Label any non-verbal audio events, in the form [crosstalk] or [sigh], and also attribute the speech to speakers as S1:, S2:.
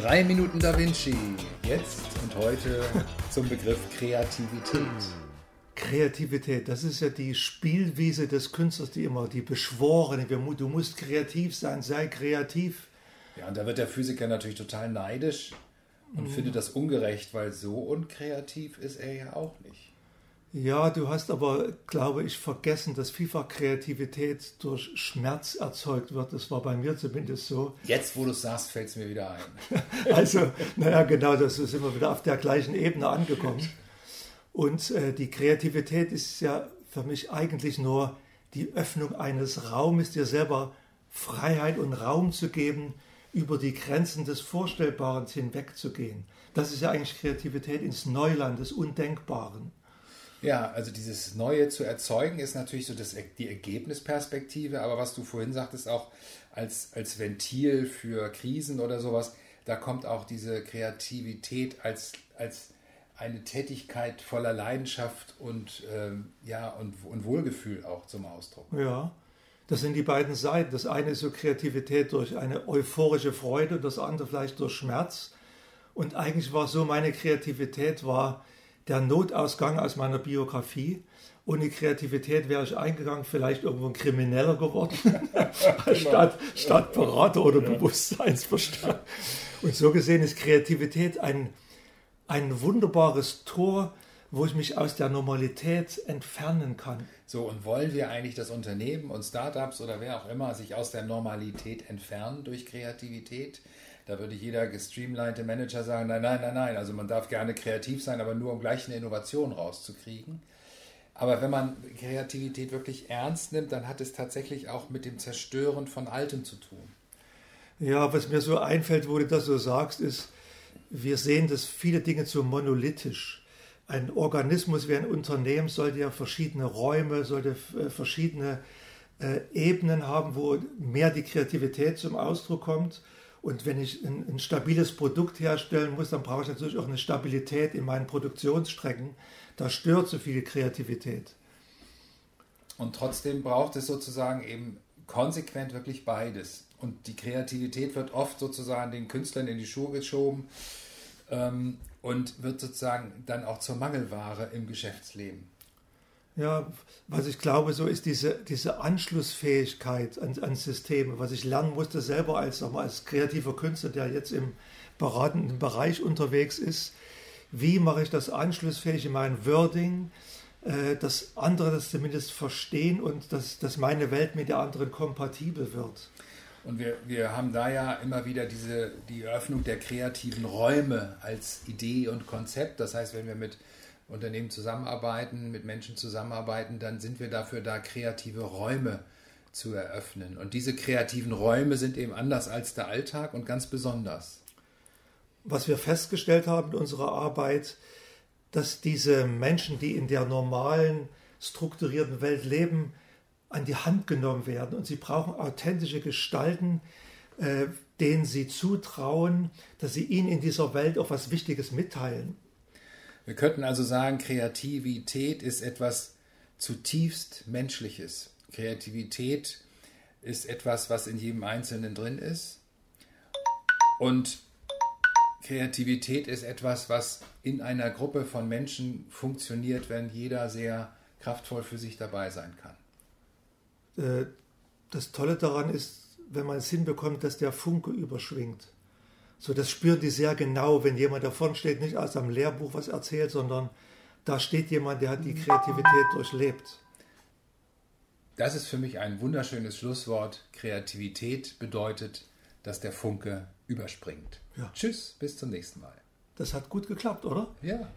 S1: Drei Minuten Da Vinci. Jetzt und heute [laughs] zum Begriff Kreativität.
S2: Kreativität, das ist ja die Spielwiese des Künstlers, die immer, die Beschworene, du musst kreativ sein, sei kreativ.
S1: Ja, und da wird der Physiker natürlich total neidisch und mhm. findet das ungerecht, weil so unkreativ ist er ja auch nicht.
S2: Ja, du hast aber, glaube ich, vergessen, dass vielfach Kreativität durch Schmerz erzeugt wird. Das war bei mir zumindest so.
S1: Jetzt, wo du es sagst, fällt es mir wieder ein. [laughs]
S2: also, naja, genau, das sind wir wieder auf der gleichen Ebene angekommen. Und äh, die Kreativität ist ja für mich eigentlich nur die Öffnung eines Raumes, dir selber Freiheit und Raum zu geben, über die Grenzen des Vorstellbaren hinwegzugehen. Das ist ja eigentlich Kreativität ins Neuland des Undenkbaren.
S1: Ja, also dieses Neue zu erzeugen ist natürlich so das, die Ergebnisperspektive, aber was du vorhin sagtest, auch als, als Ventil für Krisen oder sowas, da kommt auch diese Kreativität als, als eine Tätigkeit voller Leidenschaft und, ähm, ja, und, und Wohlgefühl auch zum Ausdruck.
S2: Ja, das sind die beiden Seiten. Das eine ist so Kreativität durch eine euphorische Freude, das andere vielleicht durch Schmerz. Und eigentlich war so, meine Kreativität war der Notausgang aus meiner Biografie. Ohne Kreativität wäre ich eingegangen, vielleicht irgendwo ein Krimineller geworden, [laughs] statt, statt Berater oder Bewusstseinsverstand. Und so gesehen ist Kreativität ein, ein wunderbares Tor, wo ich mich aus der Normalität entfernen kann.
S1: So, und wollen wir eigentlich das Unternehmen und Startups oder wer auch immer sich aus der Normalität entfernen durch Kreativität? Da würde jeder gestreamlinete Manager sagen, nein, nein, nein, nein. Also man darf gerne kreativ sein, aber nur um gleich eine Innovation rauszukriegen. Aber wenn man Kreativität wirklich ernst nimmt, dann hat es tatsächlich auch mit dem Zerstören von Altem zu tun.
S2: Ja, was mir so einfällt, wo du das so sagst, ist, wir sehen, dass viele Dinge zu monolithisch. Ein Organismus wie ein Unternehmen sollte ja verschiedene Räume, sollte äh, verschiedene äh, Ebenen haben, wo mehr die Kreativität zum Ausdruck kommt. Und wenn ich ein, ein, stabiles Produkt herstellen muss, dann brauche ich natürlich auch eine Stabilität in meinen Produktionsstrecken. Da stört so viel Kreativität.
S1: Und trotzdem braucht es sozusagen eben konsequent wirklich beides. Und die Kreativität wird oft sozusagen den Künstlern in die Schuhe geschoben ähm, und wird sozusagen dann auch zur Mangelware im Geschäftsleben.
S2: Ja, was ich glaube, so ist diese, diese Anschlussfähigkeit an, an Systeme, was ich lernen musste selber als, mal, als kreativer Künstler, der jetzt im beratenden Bereich unterwegs ist. Wie mache ich das anschlussfähig in meinem Wording, äh, dass andere das zumindest verstehen und dass, dass meine Welt mit der anderen kompatibel wird.
S1: Und wir, wir haben da ja immer wieder diese, die Eröffnung der kreativen Räume als Idee und Konzept. Das heißt, wenn wir mit Unternehmen zusammenarbeiten, mit Menschen zusammenarbeiten, dann sind wir dafür da, kreative Räume zu eröffnen. Und diese kreativen Räume sind eben anders als der Alltag und ganz besonders.
S2: Was wir festgestellt haben in unserer Arbeit, dass diese Menschen, die in der normalen, strukturierten Welt leben, an die Hand genommen werden und sie brauchen authentische Gestalten, äh, denen sie zutrauen, dass sie ihnen in dieser Welt auch was Wichtiges mitteilen.
S1: Wir könnten also sagen, Kreativität ist etwas zutiefst Menschliches. Kreativität ist etwas, was in jedem Einzelnen drin ist. Und Kreativität ist etwas, was in einer Gruppe von Menschen funktioniert, wenn jeder sehr kraftvoll für sich dabei sein kann.
S2: Äh, das Tolle daran ist, wenn man es hinbekommt, dass der Funke überschwingt. So, das spüren die sehr genau, wenn jemand davon steht, nicht aus einem Lehrbuch was erzählt, sondern da steht jemand, der hat die Kreativität durchlebt.
S1: Das ist für mich ein wunderschönes Schlusswort. Kreativität bedeutet, dass der Funke überspringt. Ja. Tschüss, bis zum nächsten Mal.
S2: Das hat gut geklappt, oder?
S1: Ja.